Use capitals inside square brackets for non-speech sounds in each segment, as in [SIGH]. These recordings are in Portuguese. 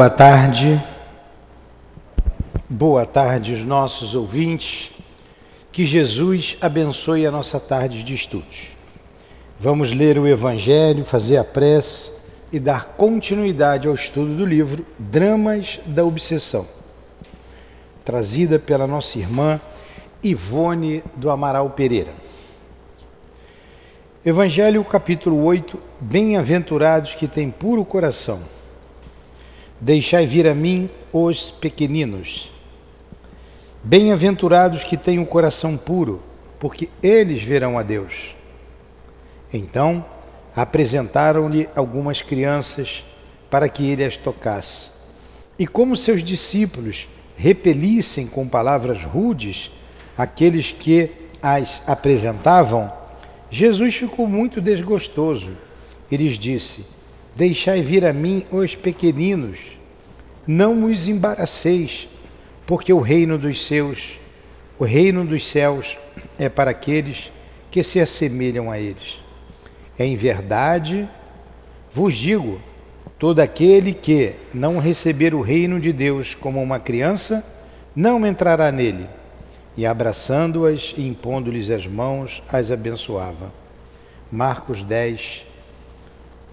Boa tarde, boa tarde os nossos ouvintes, que Jesus abençoe a nossa tarde de estudos. Vamos ler o Evangelho, fazer a prece e dar continuidade ao estudo do livro Dramas da Obsessão, trazida pela nossa irmã Ivone do Amaral Pereira. Evangelho capítulo 8, Bem-aventurados que têm puro coração Deixai vir a mim os pequeninos. Bem-aventurados que têm o um coração puro, porque eles verão a Deus. Então apresentaram-lhe algumas crianças para que ele as tocasse. E como seus discípulos repelissem com palavras rudes aqueles que as apresentavam, Jesus ficou muito desgostoso e lhes disse: Deixai vir a mim os pequeninos, não os embaraceis, porque o reino dos seus, o reino dos céus é para aqueles que se assemelham a eles. Em verdade, vos digo, todo aquele que não receber o reino de Deus como uma criança, não entrará nele. E abraçando-as e impondo-lhes as mãos, as abençoava. Marcos 10,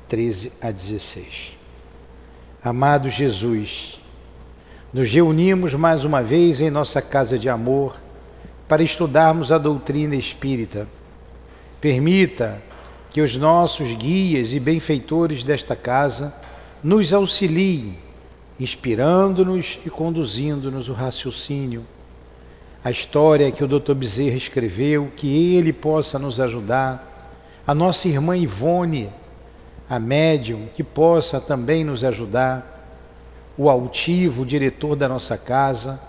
13 a 16. Amado Jesus, nos reunimos mais uma vez em nossa casa de amor para estudarmos a doutrina espírita. Permita que os nossos guias e benfeitores desta casa nos auxiliem, inspirando-nos e conduzindo-nos o raciocínio. A história que o Dr. Bezerra escreveu, que ele possa nos ajudar. A nossa irmã Ivone, a médium que possa também nos ajudar, o altivo, o diretor da nossa casa,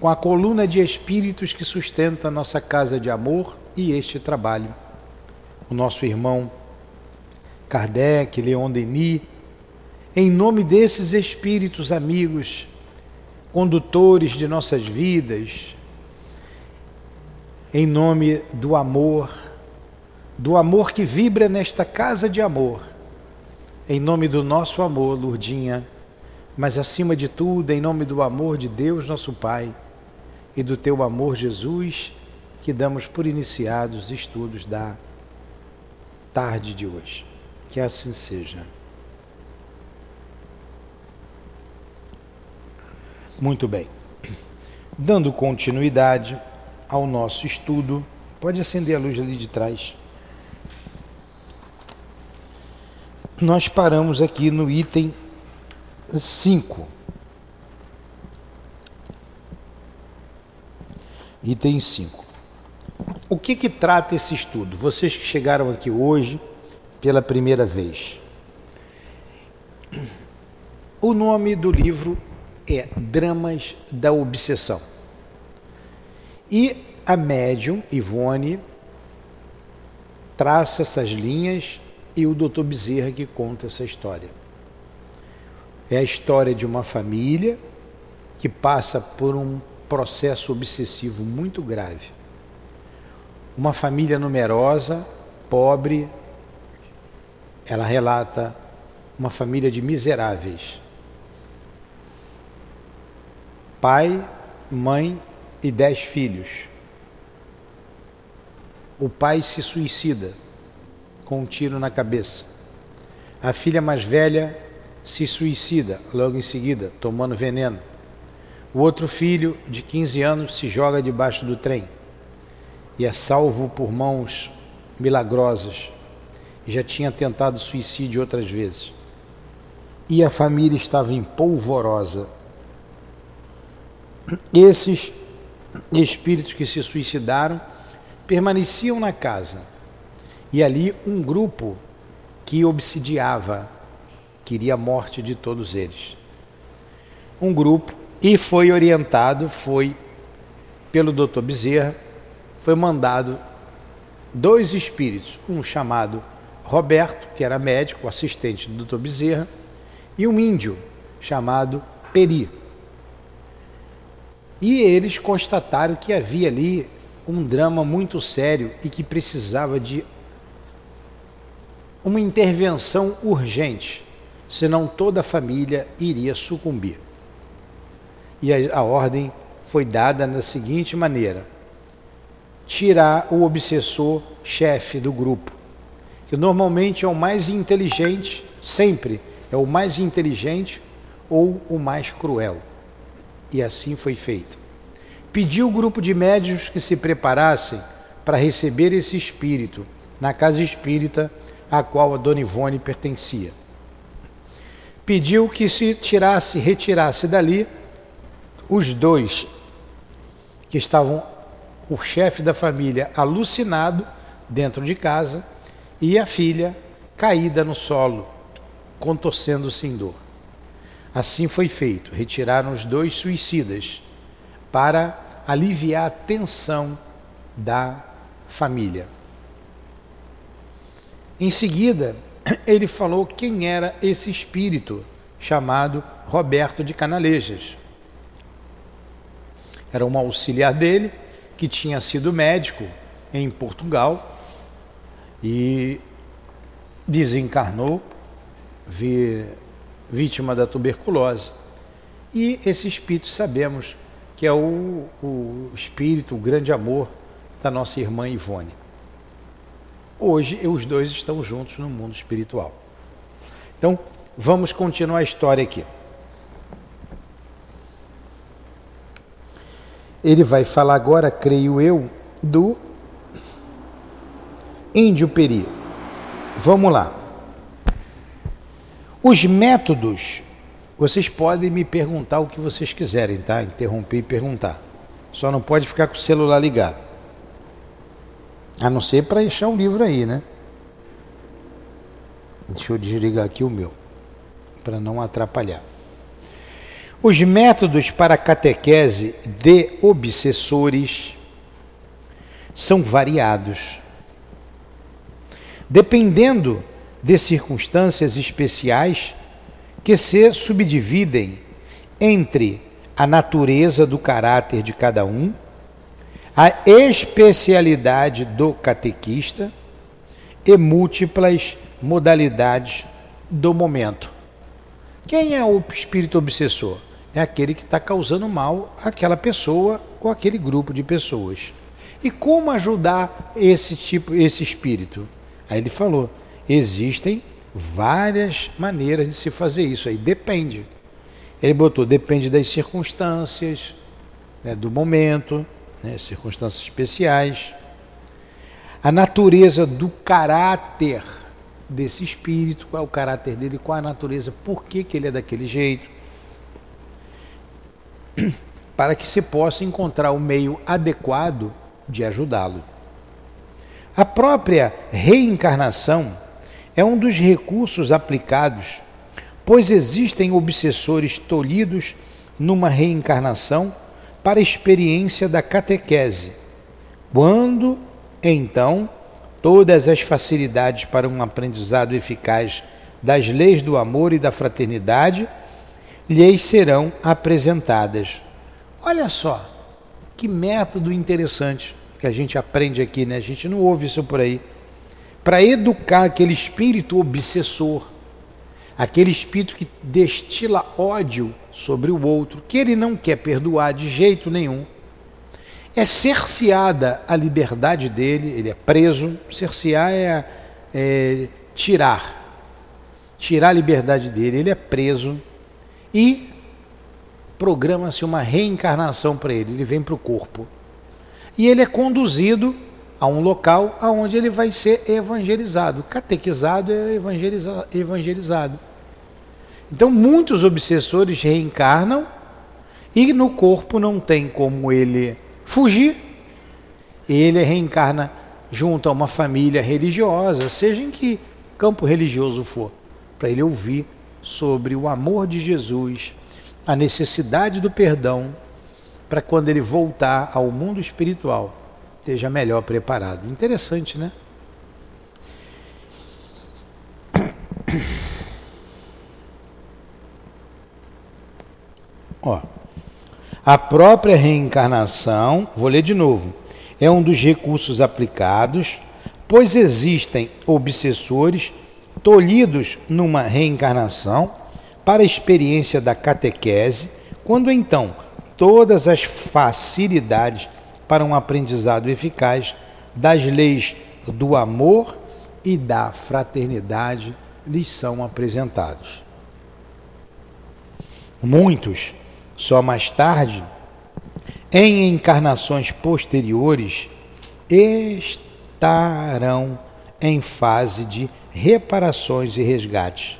com a coluna de espíritos que sustenta a nossa casa de amor e este trabalho. O nosso irmão Kardec, Leon Denis, em nome desses espíritos amigos, condutores de nossas vidas, em nome do amor, do amor que vibra nesta casa de amor, em nome do nosso amor, Lurdinha, mas acima de tudo, em nome do amor de Deus, nosso Pai, e do teu amor, Jesus, que damos por iniciados os estudos da tarde de hoje. Que assim seja. Muito bem. Dando continuidade ao nosso estudo, pode acender a luz ali de trás. Nós paramos aqui no item 5. Item 5. O que, que trata esse estudo? Vocês que chegaram aqui hoje pela primeira vez. O nome do livro é Dramas da Obsessão. E a médium Ivone traça essas linhas e o Dr. Bezerra que conta essa história. É a história de uma família que passa por um processo obsessivo muito grave. Uma família numerosa, pobre, ela relata uma família de miseráveis. Pai, mãe e dez filhos. O pai se suicida com um tiro na cabeça. A filha mais velha se suicida logo em seguida, tomando veneno. O outro filho, de 15 anos, se joga debaixo do trem e é salvo por mãos milagrosas. Já tinha tentado suicídio outras vezes. E a família estava em polvorosa. Esses espíritos que se suicidaram permaneciam na casa e ali um grupo que obsidiava, queria a morte de todos eles. Um grupo, e foi orientado, foi pelo Dr. Bezerra, foi mandado dois espíritos, um chamado Roberto, que era médico, assistente do Dr. Bezerra, e um índio chamado Peri. E eles constataram que havia ali um drama muito sério e que precisava de uma intervenção urgente senão toda a família iria sucumbir. E a, a ordem foi dada da seguinte maneira: tirar o obsessor chefe do grupo, que normalmente é o mais inteligente, sempre é o mais inteligente ou o mais cruel. E assim foi feito. Pediu o grupo de médios que se preparassem para receber esse espírito na casa espírita a qual a Dona Ivone pertencia. Pediu que se tirasse, retirasse dali os dois que estavam o chefe da família alucinado dentro de casa e a filha caída no solo, contorcendo-se em dor. Assim foi feito, retiraram os dois suicidas para aliviar a tensão da família. Em seguida, ele falou quem era esse espírito chamado Roberto de Canalejas. Era um auxiliar dele que tinha sido médico em Portugal e desencarnou, vítima da tuberculose. E esse espírito sabemos que é o, o espírito, o grande amor da nossa irmã Ivone. Hoje os dois estão juntos no mundo espiritual. Então, vamos continuar a história aqui. Ele vai falar agora, creio eu, do índio peri. Vamos lá. Os métodos, vocês podem me perguntar o que vocês quiserem, tá? Interromper e perguntar. Só não pode ficar com o celular ligado. A não ser para deixar um livro aí, né? Deixa eu desligar aqui o meu, para não atrapalhar. Os métodos para catequese de obsessores são variados. Dependendo de circunstâncias especiais que se subdividem entre a natureza do caráter de cada um, a especialidade do catequista e múltiplas modalidades do momento. Quem é o espírito obsessor? é aquele que está causando mal àquela pessoa ou aquele grupo de pessoas. E como ajudar esse tipo, esse espírito? Aí ele falou: existem várias maneiras de se fazer isso. Aí depende. Ele botou depende das circunstâncias, né, do momento, né, circunstâncias especiais, a natureza do caráter desse espírito, qual é o caráter dele, qual a natureza, por que, que ele é daquele jeito [CLEARS THROAT] para que se possa encontrar o meio adequado de ajudá-lo. A própria reencarnação é um dos recursos aplicados, pois existem obsessores tolhidos numa reencarnação para a experiência da catequese, quando, então, todas as facilidades para um aprendizado eficaz das leis do amor e da fraternidade lhes serão apresentadas. Olha só, que método interessante que a gente aprende aqui, né? A gente não ouve isso por aí. Para educar aquele espírito obsessor, aquele espírito que destila ódio sobre o outro, que ele não quer perdoar de jeito nenhum. É cerceada a liberdade dele, ele é preso. Cercear é, é tirar, tirar a liberdade dele, ele é preso e programa-se uma reencarnação para ele, ele vem para o corpo. E ele é conduzido a um local aonde ele vai ser evangelizado. Catequizado é evangeliza evangelizado. Então, muitos obsessores reencarnam e no corpo não tem como ele fugir. Ele reencarna junto a uma família religiosa, seja em que campo religioso for, para ele ouvir sobre o amor de Jesus, a necessidade do perdão, para quando ele voltar ao mundo espiritual, esteja melhor preparado. Interessante, né? Ó, a própria reencarnação, vou ler de novo, é um dos recursos aplicados, pois existem obsessores tolhidos numa reencarnação para a experiência da catequese, quando então todas as facilidades para um aprendizado eficaz das leis do amor e da fraternidade lhes são apresentados. Muitos, só mais tarde, em encarnações posteriores, estarão em fase de reparações e resgates.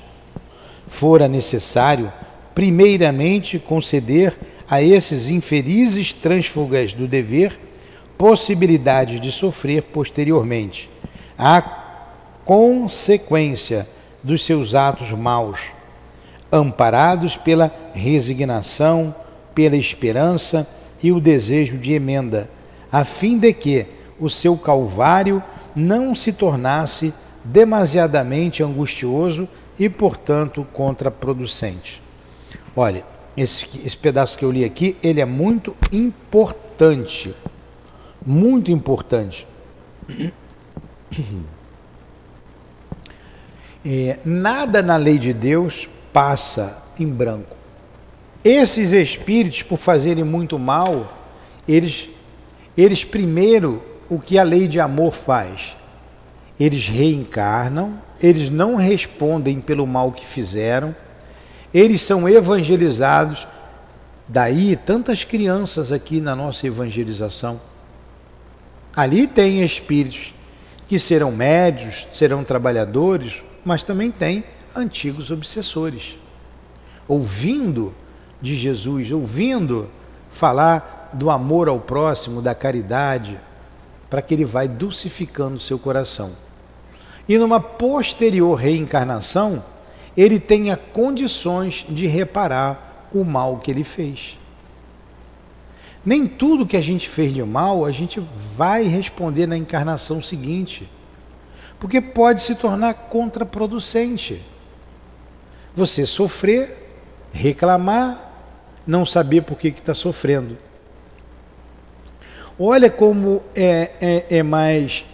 Fora necessário, primeiramente, conceder a esses infelizes transfugas do dever possibilidade de sofrer posteriormente a consequência dos seus atos maus, amparados pela resignação, pela esperança e o desejo de emenda, a fim de que o seu calvário não se tornasse demasiadamente angustioso e, portanto, contraproducente. Olha, esse, esse pedaço que eu li aqui, ele é muito importante. Muito importante. [CLEARS THROAT] É, nada na lei de Deus passa em branco. Esses espíritos, por fazerem muito mal, eles, eles primeiro, o que a lei de amor faz? Eles reencarnam, eles não respondem pelo mal que fizeram, eles são evangelizados. Daí tantas crianças aqui na nossa evangelização. Ali tem espíritos que serão médios, serão trabalhadores, mas também tem antigos obsessores. Ouvindo de Jesus, ouvindo falar do amor ao próximo, da caridade, para que ele vai dulcificando seu coração. E numa posterior reencarnação, ele tenha condições de reparar o mal que ele fez. Nem tudo que a gente fez de mal a gente vai responder na encarnação seguinte, porque pode se tornar contraproducente. Você sofrer, reclamar, não saber por que está sofrendo. Olha como é, é, é mais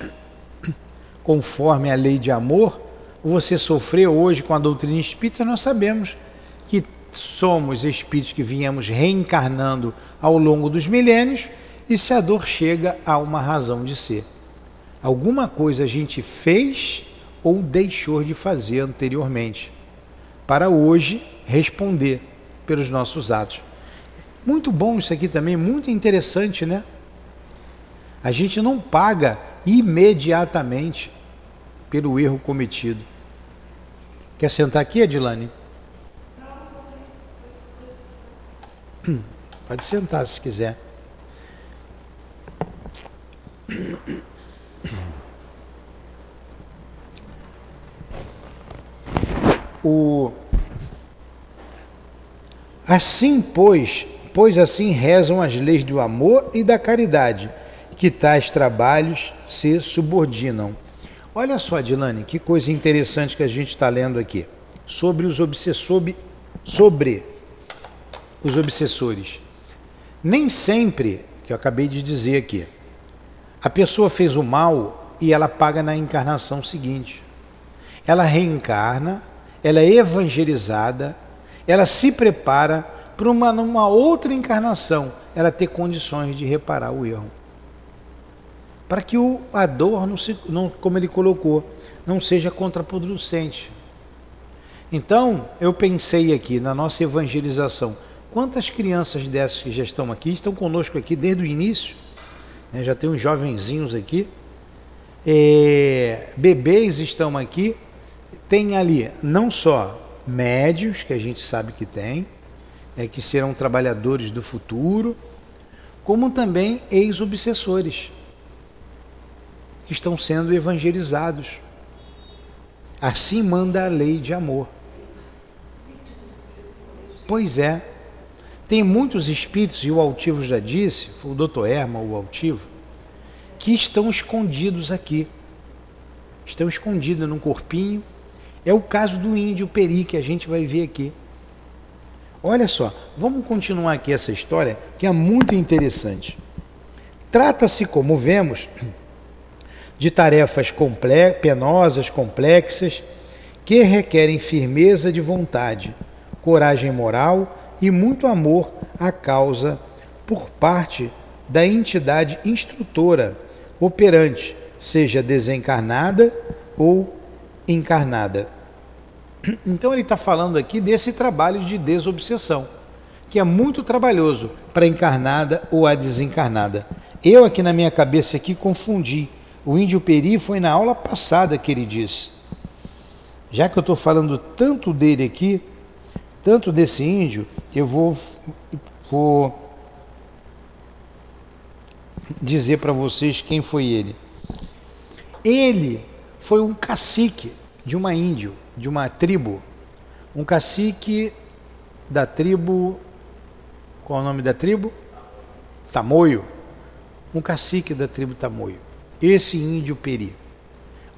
conforme a lei de amor você sofreu hoje com a doutrina espírita, nós sabemos que somos espíritos que viemos reencarnando ao longo dos milênios e se a dor chega a uma razão de ser. Alguma coisa a gente fez ou deixou de fazer anteriormente, para hoje responder pelos nossos atos. Muito bom isso aqui também, muito interessante, né? A gente não paga imediatamente pelo erro cometido. Quer sentar aqui, Adilane? Pode sentar se quiser. O assim, pois, pois assim rezam as leis do amor e da caridade, que tais trabalhos se subordinam Olha só, Dilane, que coisa interessante que a gente está lendo aqui sobre os obsessores, sobre os obsessores. Nem sempre, que eu acabei de dizer aqui, a pessoa fez o mal e ela paga na encarnação seguinte. Ela reencarna, ela é evangelizada, ela se prepara para uma numa outra encarnação, ela ter condições de reparar o erro. Para que o, a dor, não se, não, como ele colocou, não seja contraproducente. Então, eu pensei aqui na nossa evangelização, quantas crianças dessas que já estão aqui, estão conosco aqui desde o início, né, já tem uns jovenzinhos aqui, é, bebês estão aqui, tem ali não só médios, que a gente sabe que tem, é, que serão trabalhadores do futuro, como também ex-obsessores que estão sendo evangelizados. Assim manda a lei de amor. Pois é. Tem muitos espíritos, e o altivo já disse, foi o doutor Erma, o altivo, que estão escondidos aqui. Estão escondidos num corpinho. É o caso do índio Peri, que a gente vai ver aqui. Olha só, vamos continuar aqui essa história, que é muito interessante. Trata-se, como vemos, [CLEARS THROAT] de tarefas comple penosas, complexas, que requerem firmeza de vontade, coragem moral e muito amor à causa por parte da entidade instrutora operante, seja desencarnada ou encarnada. Então ele está falando aqui desse trabalho de desobsessão, que é muito trabalhoso para a encarnada ou a desencarnada. Eu aqui na minha cabeça aqui confundi. O índio Peri foi na aula passada que ele disse. Já que eu estou falando tanto dele aqui, tanto desse índio, eu vou, vou dizer para vocês quem foi ele. Ele foi um cacique de uma índio, de uma tribo, um cacique da tribo. Qual é o nome da tribo? Tamoio. Um cacique da tribo Tamoio. Esse índio Peri.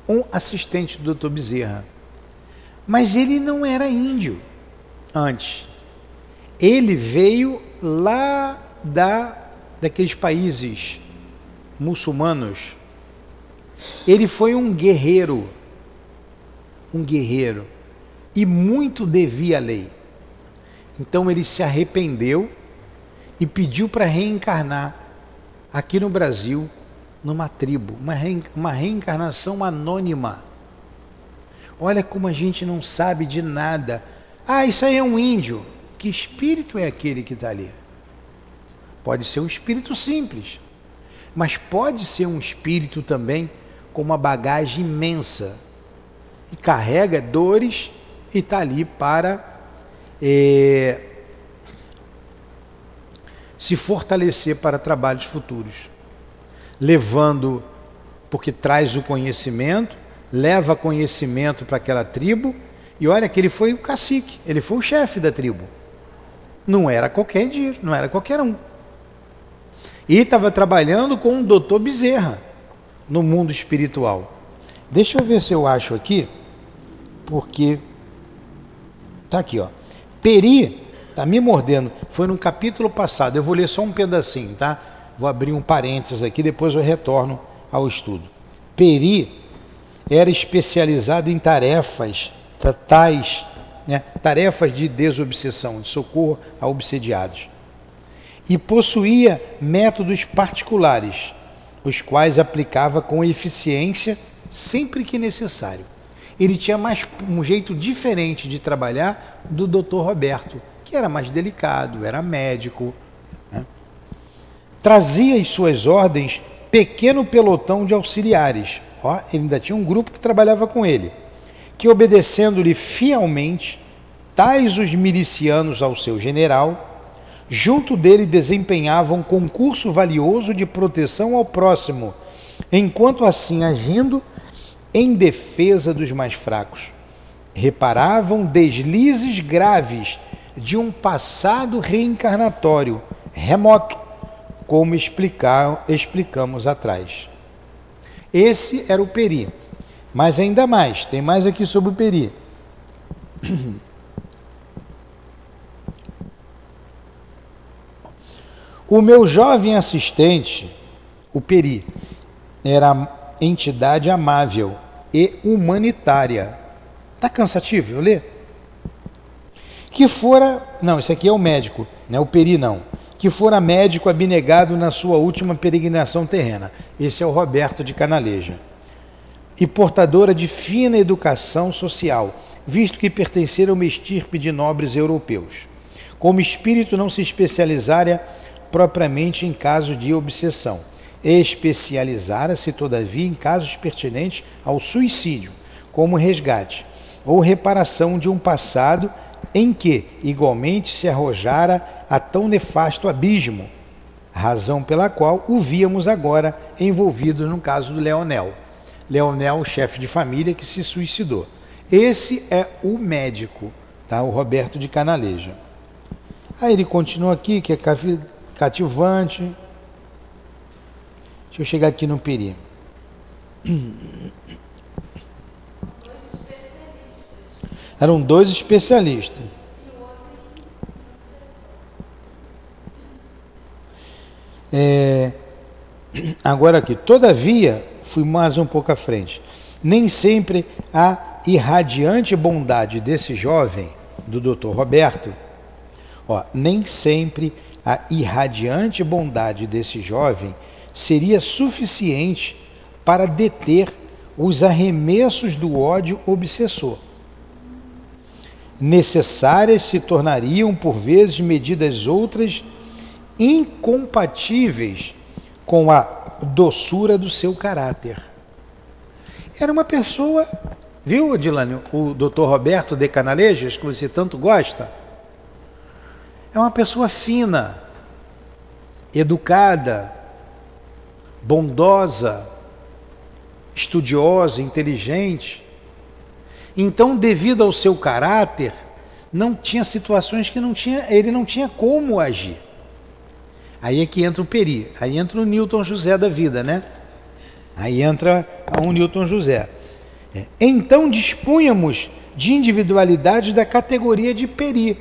Um assistente do Dr. Bezerra. Mas ele não era índio antes. Ele veio lá da, daqueles países muçulmanos. Ele foi um guerreiro um guerreiro e muito devia à lei. Então ele se arrependeu e pediu para reencarnar aqui no Brasil, numa tribo, uma, uma reencarnação anônima. Olha como a gente não sabe de nada. Ah, isso aí é um índio. Que espírito é aquele que está ali? Pode ser um espírito simples, mas pode ser um espírito também com uma bagagem imensa e carrega dores e está ali para é, se fortalecer para trabalhos futuros, levando, porque traz o conhecimento, leva conhecimento para aquela tribo, e olha que ele foi o cacique, ele foi o chefe da tribo. Não era qualquer dia, não era qualquer um. E estava trabalhando com o doutor Bezerra no mundo espiritual. Deixa eu ver se eu acho aqui porque tá aqui, ó. Peri tá me mordendo. Foi no capítulo passado. Eu vou ler só um pedacinho, tá? Vou abrir um parênteses aqui, depois eu retorno ao estudo. Peri era especializado em tarefas tais, né, tarefas de desobsessão, de socorro a obsediados. E possuía métodos particulares, os quais aplicava com eficiência sempre que necessário ele tinha mais um jeito diferente de trabalhar do Dr. Roberto, que era mais delicado, era médico. Né? Trazia as suas ordens pequeno pelotão de auxiliares. Ó, ele ainda tinha um grupo que trabalhava com ele, que obedecendo-lhe fielmente, tais os milicianos ao seu general, junto dele desempenhavam um concurso valioso de proteção ao próximo, enquanto assim agindo em defesa dos mais fracos. Reparavam deslizes graves de um passado reencarnatório remoto, como explicar, explicamos atrás. Esse era o Peri. Mas ainda mais, tem mais aqui sobre o Peri. [CLEARS THROAT] O meu jovem assistente, o Peri, era entidade amável e humanitária. Está cansativo eu ler? Que fora. Não, isso aqui é o médico, não é o peri, não. Que fora médico abnegado na sua última peregrinação terrena. Esse é o Roberto de Canaleja. E portadora de fina educação social, visto que pertencera a uma estirpe de nobres europeus. Como espírito não se especializara propriamente em casos de obsessão especializara-se, todavia, em casos pertinentes ao suicídio, como resgate ou reparação de um passado em que, igualmente, se arrojara a tão nefasto abismo, razão pela qual o víamos agora envolvido no caso do Leonel. Leonel, chefe de família que se suicidou. Esse é o médico, tá? o Roberto de Canaleja. Aí ele continua aqui, que é cativante, Deixa eu chegar aqui no Peri. Eram dois especialistas. É, agora aqui, todavia, fui mais um pouco à frente. Nem sempre há irradiante bondade desse jovem, do Dr. Roberto, ó, nem sempre a irradiante bondade desse jovem seria suficiente para deter os arremessos do ódio obsessor. Necessárias se tornariam, por vezes, medidas outras incompatíveis com a doçura do seu caráter. Era uma pessoa, viu, Adilane, o doutor Roberto de Canalejas, que você tanto gosta? É uma pessoa fina, educada, bondosa, estudiosa, inteligente. Então, devido ao seu caráter, não tinha situações que não tinha, ele não tinha como agir. Aí é que entra o Peri, aí entra o Newton José da vida, né? Aí entra um Newton José. É. Então dispunhamos de individualidade da categoria de Peri.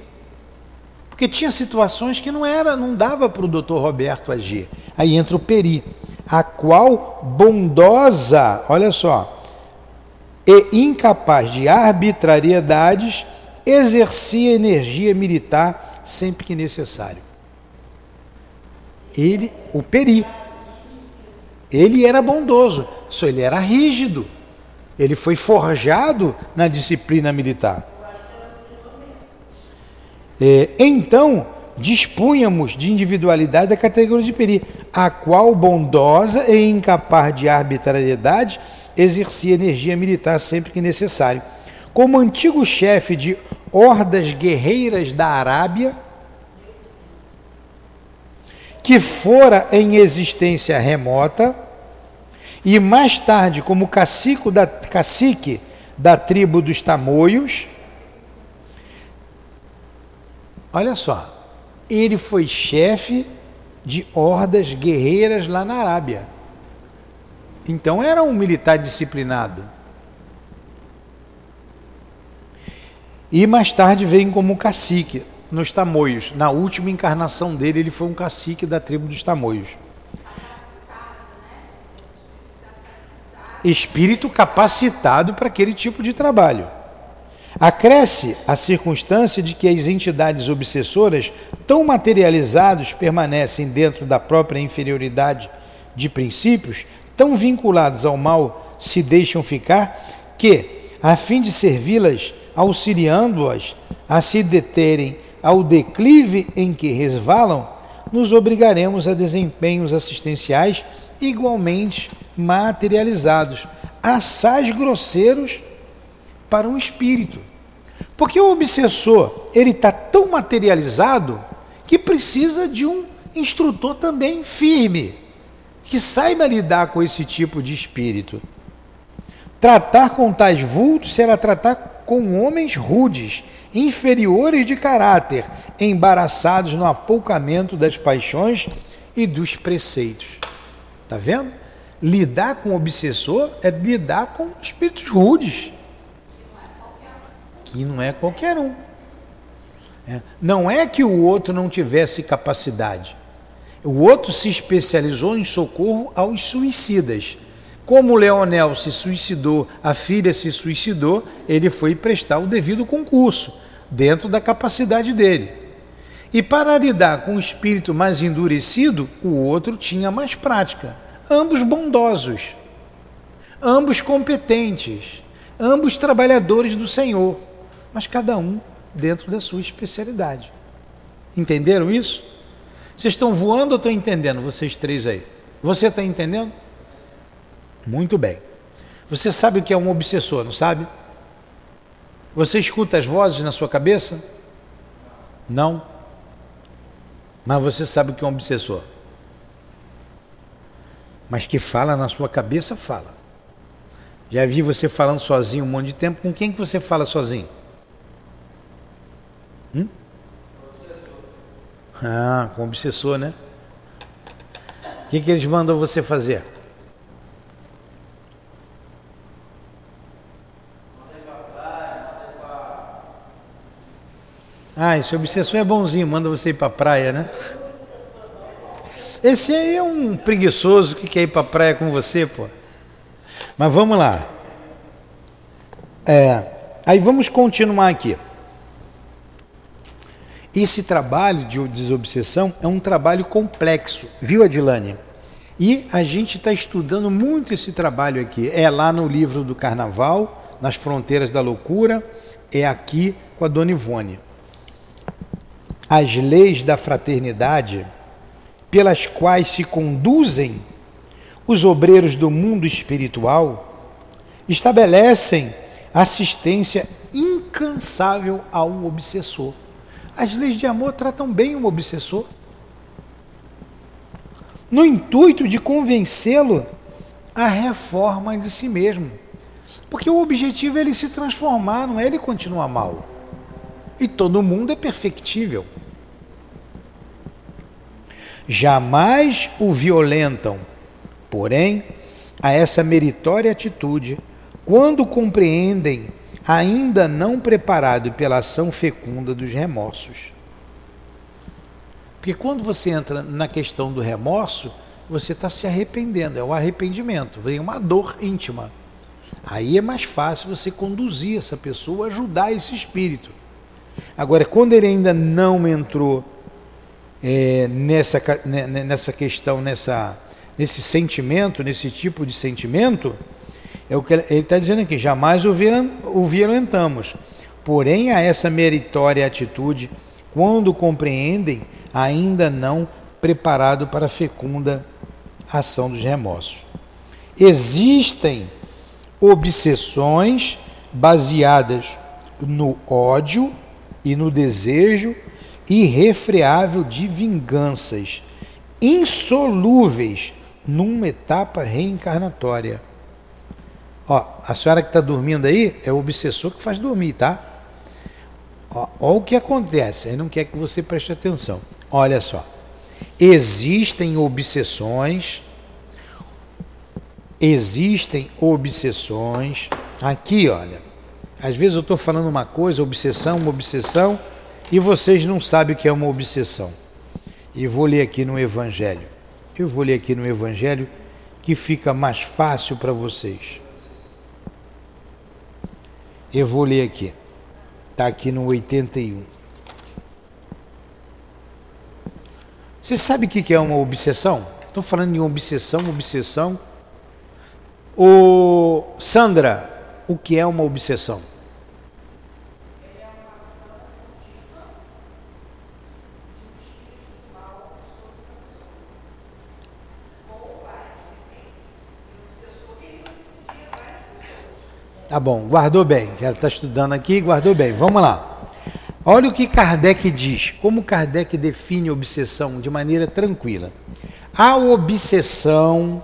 Porque tinha situações que não era, não dava para o doutor Roberto agir. Aí entra o Peri, a qual bondosa, olha só, e incapaz de arbitrariedades, exercia energia militar sempre que necessário ele, o Peri, ele era bondoso, só ele era rígido. Ele foi forjado na disciplina militar. É, então, dispunhamos de individualidade da categoria de Peri, a qual bondosa e incapaz de arbitrariedade exercia energia militar sempre que necessário. Como antigo chefe de hordas guerreiras da Arábia, que fora em existência remota e mais tarde como cacique da, cacique da tribo dos tamoios. Olha só, ele foi chefe de hordas guerreiras lá na Arábia. Então era um militar disciplinado. E mais tarde veio como cacique nos Tamoios. Na última encarnação dele, ele foi um cacique da tribo dos Tamoios. Espírito capacitado para aquele tipo de trabalho. Acresce a circunstância de que as entidades obsessoras, tão materializados, permanecem dentro da própria inferioridade de princípios, tão vinculados ao mal, se deixam ficar, que, a fim de servi-las, auxiliando-as a se deterem ao declive em que resvalam, nos obrigaremos a desempenhos assistenciais igualmente materializados, assaz grosseiros para um espírito. Porque o obsessor, ele está tão materializado que precisa de um instrutor também firme, que saiba lidar com esse tipo de espírito. Tratar com tais vultos será tratar com homens rudes, inferiores de caráter, embaraçados no apoucamento das paixões e dos preceitos. Está vendo? Lidar com o obsessor é lidar com espíritos rudes, que não é qualquer um. É. Não é que o outro não tivesse capacidade. O outro se especializou em socorro aos suicidas. Como Leonel se suicidou, a filha se suicidou, ele foi prestar o devido concurso, dentro da capacidade dele. E para lidar com o espírito mais endurecido, o outro tinha mais prática. Ambos bondosos, ambos competentes, ambos trabalhadores do Senhor, mas cada um dentro da sua especialidade. Entenderam isso? Vocês estão voando ou estão entendendo, vocês três aí? Você está entendendo? Muito bem. Você sabe o que é um obsessor, não sabe? Você escuta as vozes na sua cabeça? Não. Mas você sabe o que é um obsessor. Mas que fala na sua cabeça, fala. Já vi você falando sozinho um monte de tempo. Com quem que você fala sozinho? Hum? Ah, com obsessor, né? O que, que eles mandam você fazer? Ah, esse obsessor é bonzinho, manda você ir para a praia, né? Esse aí é um preguiçoso que quer ir para a praia com você, pô. Mas vamos lá. É, aí vamos continuar aqui. Esse trabalho de desobsessão é um trabalho complexo, viu, Adilane? E a gente está estudando muito esse trabalho aqui. É lá no livro do Carnaval, nas Fronteiras da Loucura, é aqui com a Dona Ivone. As leis da fraternidade pelas quais se conduzem os obreiros do mundo espiritual estabelecem assistência incansável ao obsessor. As leis de amor tratam bem o obsessor. No intuito de convencê-lo à reforma de si mesmo. Porque o objetivo é ele se transformar, não é ele continuar mal. E todo mundo é perfectível. Jamais o violentam, porém, a essa meritória atitude, quando compreendem ainda não preparado pela ação fecunda dos remorsos. Porque quando você entra na questão do remorso, você está se arrependendo, é o arrependimento, vem uma dor íntima. Aí é mais fácil você conduzir essa pessoa, ajudar esse espírito. Agora, quando ele ainda não entrou é, nessa, nessa questão, nessa, nesse sentimento, nesse tipo de sentimento, é o que ele está dizendo aqui, jamais o, o violentamos. Porém, a essa meritória atitude, quando compreendem, ainda não preparado para a fecunda ação dos remorsos. Existem obsessões baseadas no ódio e no desejo irrefreável de vinganças insolúveis numa etapa reencarnatória. Ó, a senhora que está dormindo aí é o obsessor que faz dormir, tá? Ó, ó o que acontece, ele não quer que você preste atenção. Olha só, existem obsessões, existem obsessões. Aqui, olha, às vezes eu estou falando uma coisa, obsessão, uma obsessão, e vocês não sabem o que é uma obsessão. E vou ler aqui no Evangelho. Eu vou ler aqui no Evangelho que fica mais fácil para vocês. Eu vou ler aqui. Está aqui no 81. Você sabe o que é uma obsessão? Estou falando de obsessão, obsessão. O Sandra, o que é uma obsessão? Tá bom, guardou bem. Ela está estudando aqui, guardou bem. Vamos lá. Olha o que Kardec diz, como Kardec define obsessão de maneira tranquila. A obsessão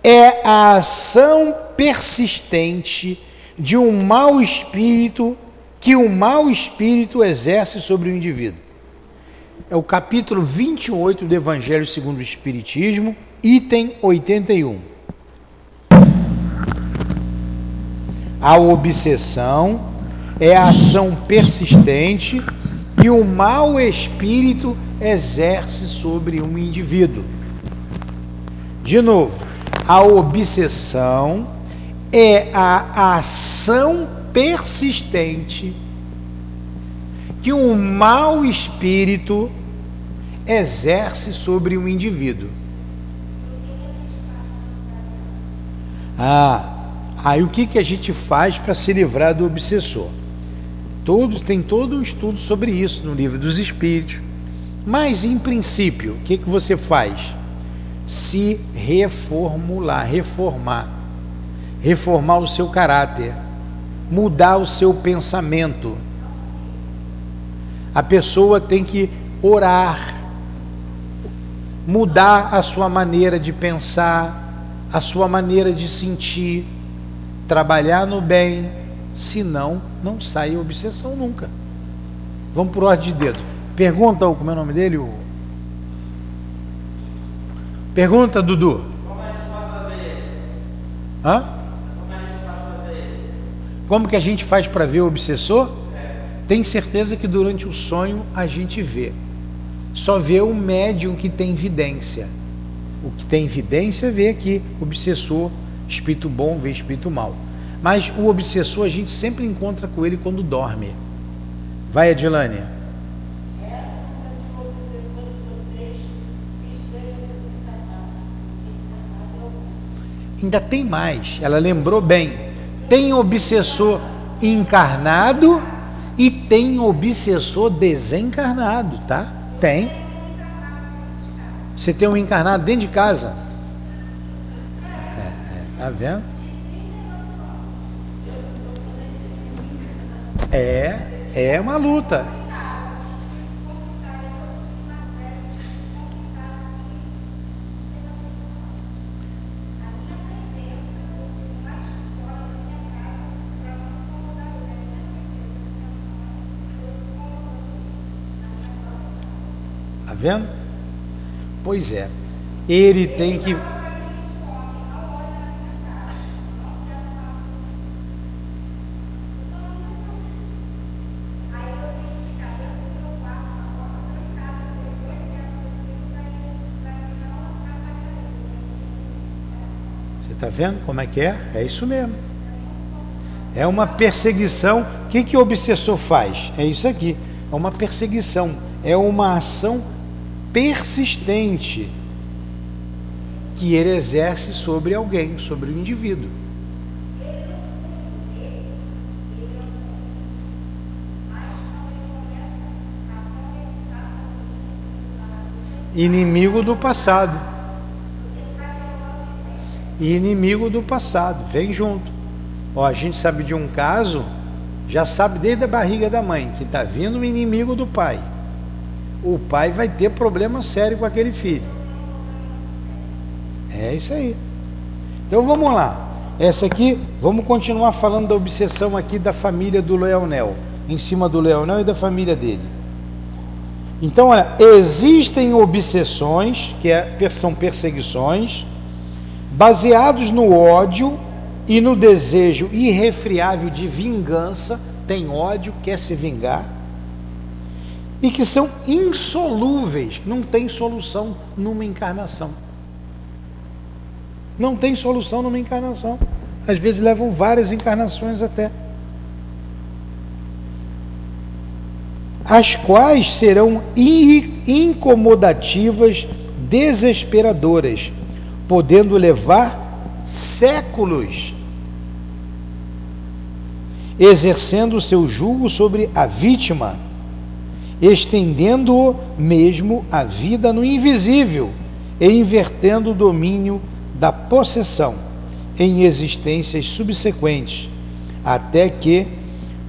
é a ação persistente de um mau espírito que o mau espírito exerce sobre o indivíduo. É o capítulo 28 do Evangelho segundo o Espiritismo, item 81. A obsessão é a ação persistente que o mau espírito exerce sobre um indivíduo. De novo, a obsessão é a ação persistente que o mau espírito exerce sobre um indivíduo. Ah, Aí o que, que a gente faz para se livrar do obsessor? Todos tem todo um estudo sobre isso no livro dos Espíritos. Mas em princípio, o que, que você faz? Se reformular, reformar, reformar o seu caráter, mudar o seu pensamento. A pessoa tem que orar, mudar a sua maneira de pensar, a sua maneira de sentir trabalhar no bem, senão não sai obsessão nunca. Vamos por ordem de dedo. Pergunta, como é o nome dele? O... Pergunta, Dudu. Hã? Como que a gente faz para ver o obsessor? Tem certeza que durante o sonho a gente vê. Só vê o médium que tem vidência. O que tem vidência vê aqui, obsessor espírito bom vê espírito mal. Mas o obsessor a gente sempre encontra com ele quando dorme. Vai, Adilane. Ainda tem mais, ela lembrou bem. Tem obsessor encarnado e tem obsessor desencarnado, tá? Tem. Você tem um encarnado dentro de casa. Tá vendo? É, é uma luta. Tá vendo? Pois é. Ele tem que Está vendo como é que é? É isso mesmo. É uma perseguição. O que, que o obsessor faz? É isso aqui. É uma perseguição. É uma ação persistente que ele exerce sobre alguém, sobre o indivíduo. Inimigo do passado e inimigo do passado, vem junto. Ó, a gente sabe de um caso, já sabe desde a barriga da mãe, que está vindo um inimigo do pai. O pai vai ter problema sério com aquele filho. É isso aí. Então vamos lá. Essa aqui, vamos continuar falando da obsessão aqui da família do Leonel, em cima do Leonel e da família dele. Então, olha, existem obsessões, que é, são perseguições, baseados no ódio e no desejo irrefriável de vingança, tem ódio, quer se vingar, e que são insolúveis, não tem solução numa encarnação. Não tem solução numa encarnação. Às vezes levam várias encarnações até. As quais serão incomodativas, desesperadoras, podendo levar séculos, exercendo seu jugo sobre a vítima, estendendo-o mesmo a vida no invisível e invertendo o domínio da possessão em existências subsequentes, até que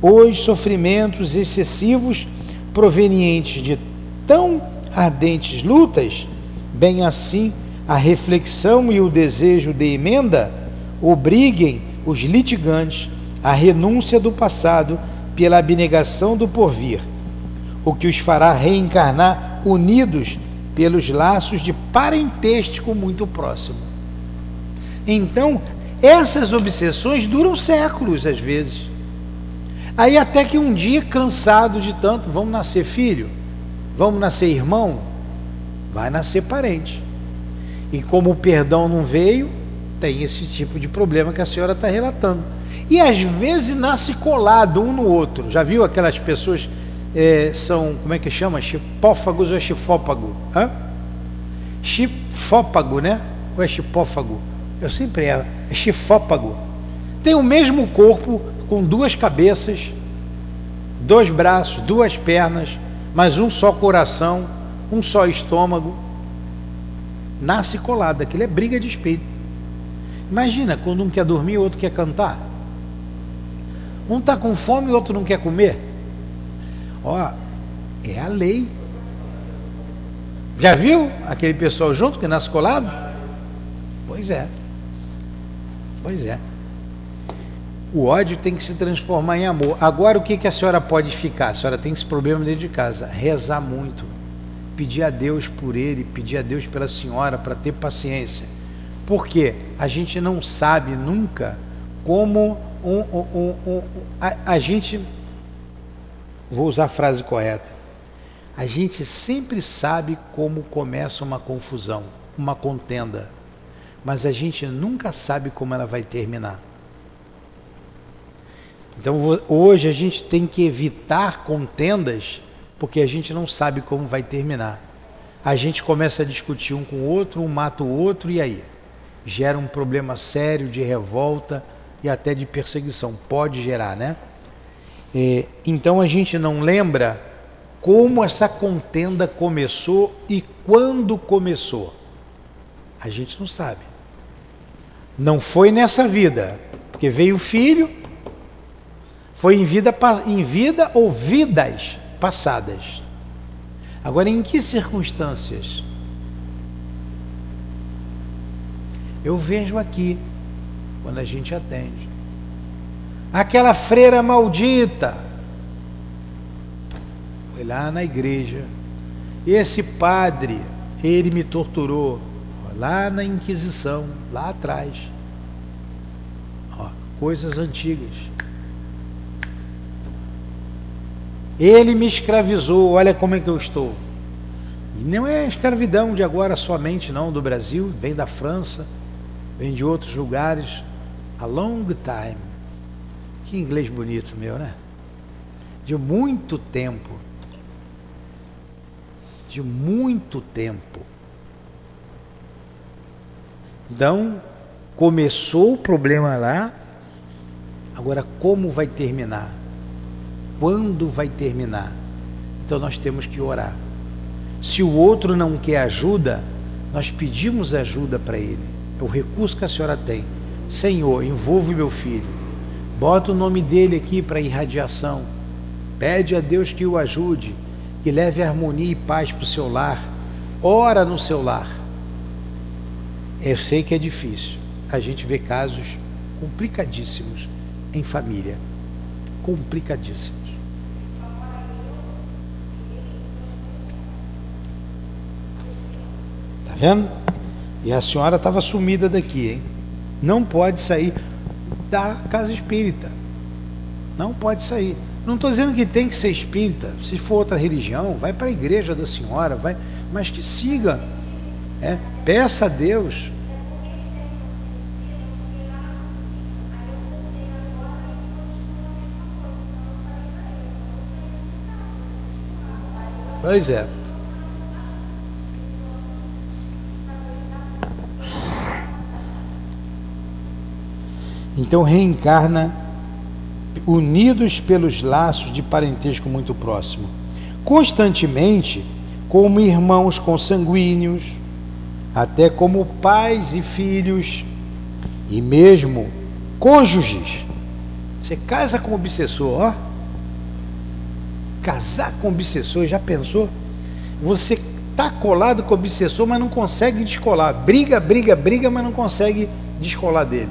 os sofrimentos excessivos provenientes de tão ardentes lutas, bem assim a reflexão e o desejo de emenda obriguem os litigantes à renúncia do passado pela abnegação do porvir, o que os fará reencarnar unidos pelos laços de parentesco muito próximo. Então, essas obsessões duram séculos às vezes. Aí até que um dia, cansado de tanto, vamos nascer filho, vamos nascer irmão, vai nascer parente. E como o perdão não veio, tem esse tipo de problema que a senhora está relatando. E às vezes nasce colado um no outro. Já viu aquelas pessoas é, são, como é que chama? Chipófagos ou é chifópago? Hã? Chifópago, né? Ou é chipófago? Eu sempre é, é chifópago. Tem o mesmo corpo com duas cabeças, dois braços, duas pernas, mas um só coração, um só estômago nasce colado, aquilo é briga de espírito. Imagina quando um quer dormir e outro quer cantar. Um está com fome e outro não quer comer. Ó, é a lei. Já viu aquele pessoal junto que nasce colado? Pois é. Pois é. O ódio tem que se transformar em amor. Agora o que, que a senhora pode ficar? A senhora tem esse problema dentro de casa. Rezar muito pedir a Deus por ele, pedir a Deus pela senhora para ter paciência. Porque a gente não sabe nunca como um, um, um, a, a gente. Vou usar a frase correta. A gente sempre sabe como começa uma confusão, uma contenda, mas a gente nunca sabe como ela vai terminar. Então hoje a gente tem que evitar contendas porque a gente não sabe como vai terminar. A gente começa a discutir um com o outro, um mata o outro e aí? Gera um problema sério de revolta e até de perseguição. Pode gerar, né? É, então a gente não lembra como essa contenda começou e quando começou. A gente não sabe. Não foi nessa vida, porque veio o filho, foi em vida, em vida ou vidas passadas. Agora, em que circunstâncias? Eu vejo aqui, quando a gente atende. Aquela freira maldita foi lá na igreja. Esse padre, ele me torturou lá na Inquisição, lá atrás. Ó, coisas antigas. Ele me escravizou, olha como é que eu estou. E não é escravidão de agora somente, não, do Brasil, vem da França, vem de outros lugares. A long time. Que inglês bonito meu, né? De muito tempo. De muito tempo. Então, começou o problema lá, agora como vai terminar? Quando vai terminar? Então nós temos que orar. Se o outro não quer ajuda, nós pedimos ajuda para ele. É o recurso que a senhora tem. Senhor, envolve meu filho. Bota o nome dele aqui para irradiação. Pede a Deus que o ajude, que leve harmonia e paz para o seu lar. Ora no seu lar. Eu sei que é difícil. A gente vê casos complicadíssimos em família. Complicadíssimos. Vendo? E a senhora estava sumida daqui, hein? Não pode sair da casa espírita. Não pode sair. Não estou dizendo que tem que ser espírita. Se for outra religião, vai para a igreja da senhora, vai, mas que siga. É, peça a Deus Pois é. Então reencarna unidos pelos laços de parentesco muito próximo, constantemente como irmãos consanguíneos, até como pais e filhos, e mesmo cônjuges. Você casa com o obsessor, ó casar com o obsessor, já pensou? Você está colado com o obsessor, mas não consegue descolar. Briga, briga, briga, mas não consegue descolar dele.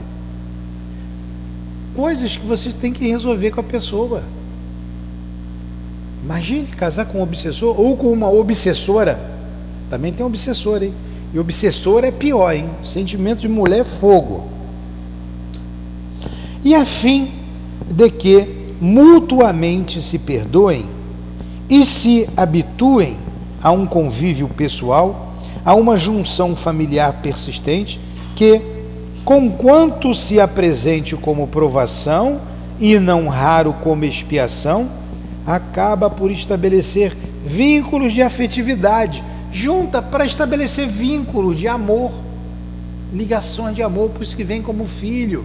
Coisas que você tem que resolver com a pessoa. Imagine casar com um obsessor ou com uma obsessora. Também tem obsessor, hein? E obsessor é pior, hein? Sentimento de mulher é fogo. E a fim de que mutuamente se perdoem e se habituem a um convívio pessoal, a uma junção familiar persistente que, conquanto se apresente como provação e não raro como expiação, acaba por estabelecer vínculos de afetividade, junta para estabelecer vínculos de amor, ligações de amor, por isso que vem como filho,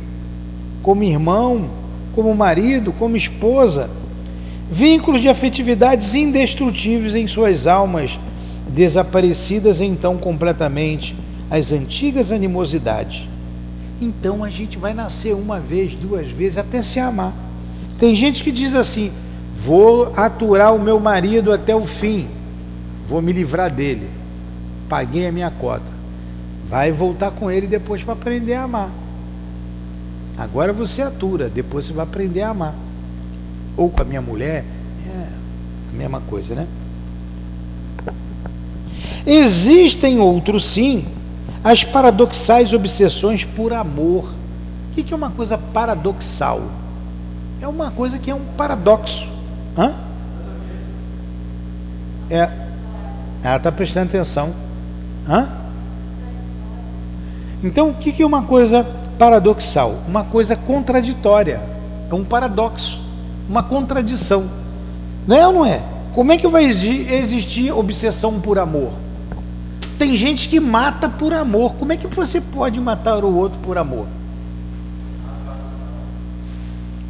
como irmão, como marido, como esposa vínculos de afetividades indestrutíveis em suas almas, desaparecidas então completamente as antigas animosidades. Então a gente vai nascer uma vez, duas vezes, até se amar. Tem gente que diz assim: vou aturar o meu marido até o fim, vou me livrar dele, paguei a minha cota. Vai voltar com ele depois para aprender a amar. Agora você atura, depois você vai aprender a amar ou com a minha mulher, é a mesma coisa, né? Existem outros sim, as paradoxais obsessões por amor. O que é uma coisa paradoxal? É uma coisa que é um paradoxo. Hã? É. Ela está prestando atenção. Hã? Então, o que é uma coisa paradoxal? Uma coisa contraditória. É um paradoxo, uma contradição. Não é ou não é? Como é que vai existir obsessão por amor? Tem gente que mata por amor. Como é que você pode matar o outro por amor?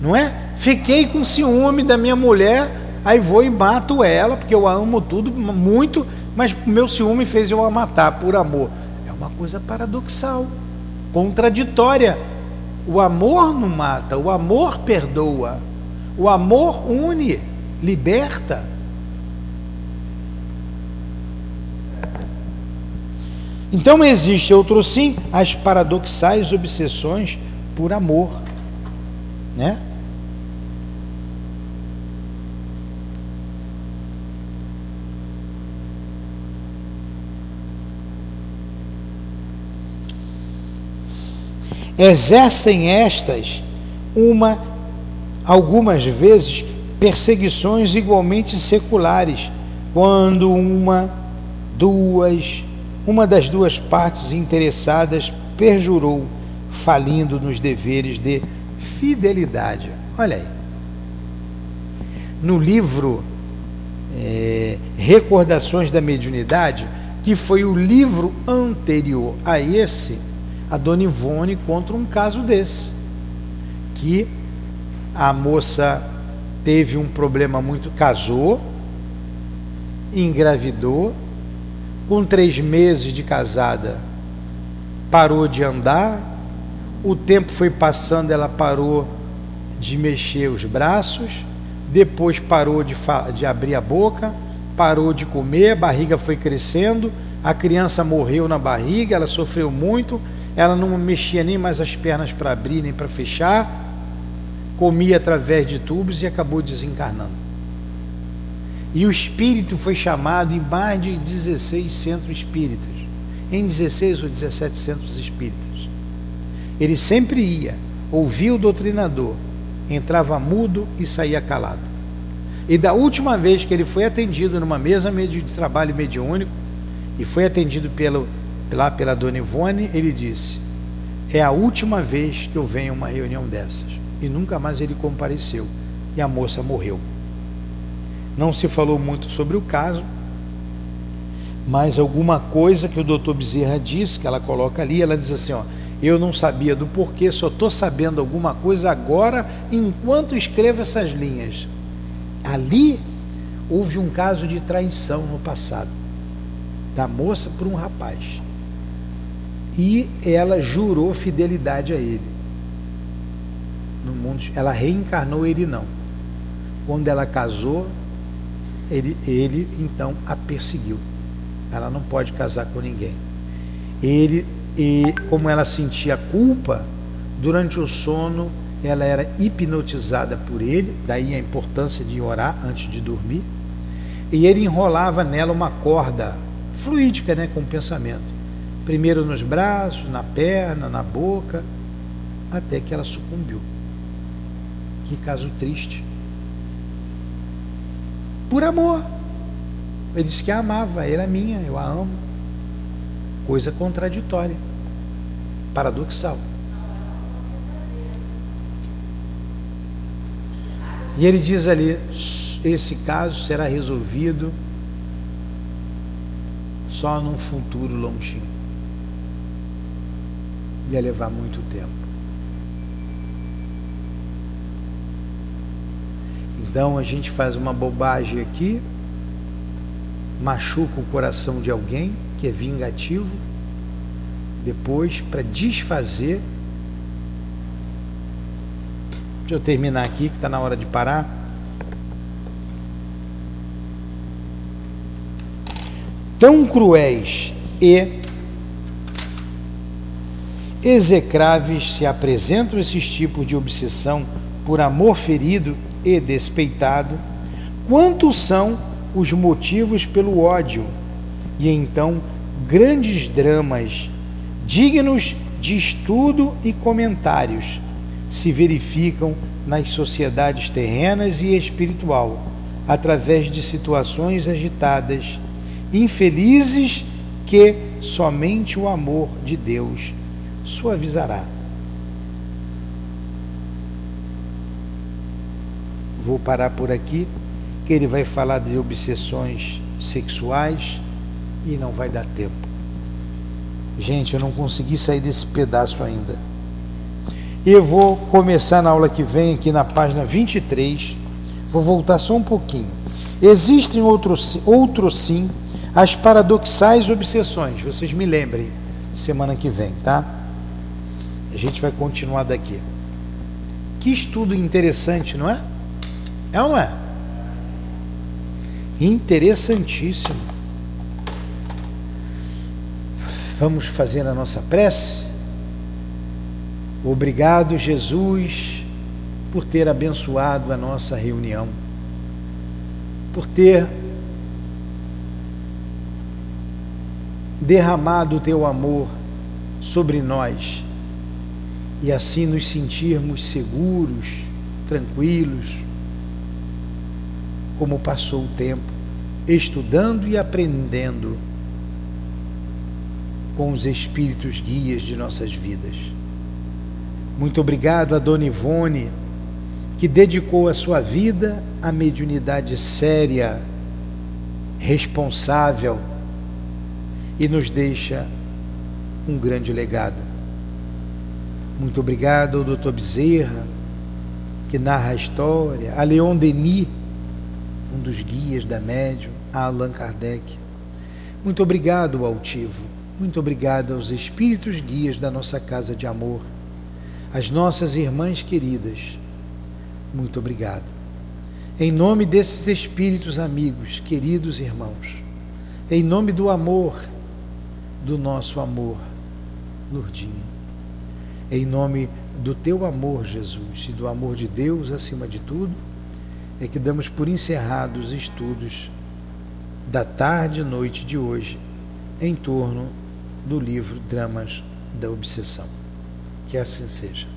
Não é? Fiquei com ciúme da minha mulher, aí vou e mato ela, porque eu amo tudo muito, mas meu ciúme fez eu a matar por amor. É uma coisa paradoxal, contraditória. O amor não mata, o amor perdoa, o amor une, liberta. Então existe outro sim, as paradoxais obsessões por amor, né? Exercem estas uma algumas vezes perseguições igualmente seculares, quando uma, duas, uma das duas partes interessadas perjurou, falindo nos deveres de fidelidade. Olha aí. No livro é, Recordações da Mediunidade, que foi o livro anterior a esse, a Dona Ivone conta um caso desse, que a moça teve um problema muito, casou, engravidou, com três meses de casada, parou de andar, o tempo foi passando, ela parou de mexer os braços, depois parou de, de abrir a boca, parou de comer, a barriga foi crescendo, a criança morreu na barriga, ela sofreu muito, ela não mexia nem mais as pernas para abrir nem para fechar, comia através de tubos e acabou desencarnando. E o espírito foi chamado em mais de 16 centros espíritas, em 16 ou 17 centros espíritas. Ele sempre ia, ouvia o doutrinador, entrava mudo e saía calado. E da última vez que ele foi atendido numa mesa de trabalho mediúnico, e foi atendido pelo lá pela dona Ivone, ele disse: É a última vez que eu venho a uma reunião dessas. E nunca mais ele compareceu. E a moça morreu. Não se falou muito sobre o caso, mas alguma coisa que o doutor Bezerra disse, que ela coloca ali, ela diz assim: ó, eu não sabia do porquê, só estou sabendo alguma coisa agora, enquanto escrevo essas linhas. Ali houve um caso de traição no passado, da moça por um rapaz e ela jurou fidelidade a ele. No mundo, ela reencarnou ele não. Quando ela casou, ele, ele então a perseguiu. Ela não pode casar com ninguém. Ele e como ela sentia culpa durante o sono, ela era hipnotizada por ele, daí a importância de orar antes de dormir. E ele enrolava nela uma corda fluídica, né, com o pensamento primeiro nos braços, na perna, na boca, até que ela sucumbiu. Que caso triste. Por amor. Ele disse que a amava, ela é minha, eu a amo. Coisa contraditória, paradoxal. E ele diz ali: esse caso será resolvido só num futuro longínquo ia levar muito tempo. Então a gente faz uma bobagem aqui, machuca o coração de alguém que é vingativo, depois para desfazer. Deixa eu terminar aqui que está na hora de parar. Tão cruéis e execráveis se apresentam esses tipos de obsessão por amor ferido e despeitado, quantos são os motivos pelo ódio, e então grandes dramas, dignos de estudo e comentários, se verificam nas sociedades terrenas e espiritual, através de situações agitadas, infelizes que somente o amor de Deus suavizará. Vou parar por aqui, que ele vai falar de obsessões sexuais e não vai dar tempo. Gente, eu não consegui sair desse pedaço ainda. Eu vou começar na aula que vem, aqui na página 23. Vou voltar só um pouquinho. Existem outros, outros sim, as paradoxais obsessões. Vocês me lembrem, semana que vem, tá? A gente vai continuar daqui. Que estudo interessante, não é? É ou não é? Interessantíssimo. Vamos fazer a nossa prece? Obrigado, Jesus, por ter abençoado a nossa reunião, por ter derramado o teu amor sobre nós e assim nos sentirmos seguros, tranquilos, como passou o tempo, estudando e aprendendo com os espíritos guias de nossas vidas. Muito obrigado a Dona Ivone, que dedicou a sua vida à mediunidade séria, responsável e nos deixa um grande legado. Muito obrigado ao Dr. Bezerra, que narra a história, a Leon Denis, um dos guias da médium, Allan Kardec. Muito obrigado Altivo, muito obrigado aos espíritos guias da nossa casa de amor, às nossas irmãs queridas. Muito obrigado. Em nome desses espíritos amigos, queridos irmãos, em nome do amor, do nosso amor, Lourdinho em nome do teu amor, Jesus, e do amor de Deus acima de tudo, é que damos por encerrados os estudos da tarde e noite de hoje em torno do livro Dramas da Obsessão. Que assim seja.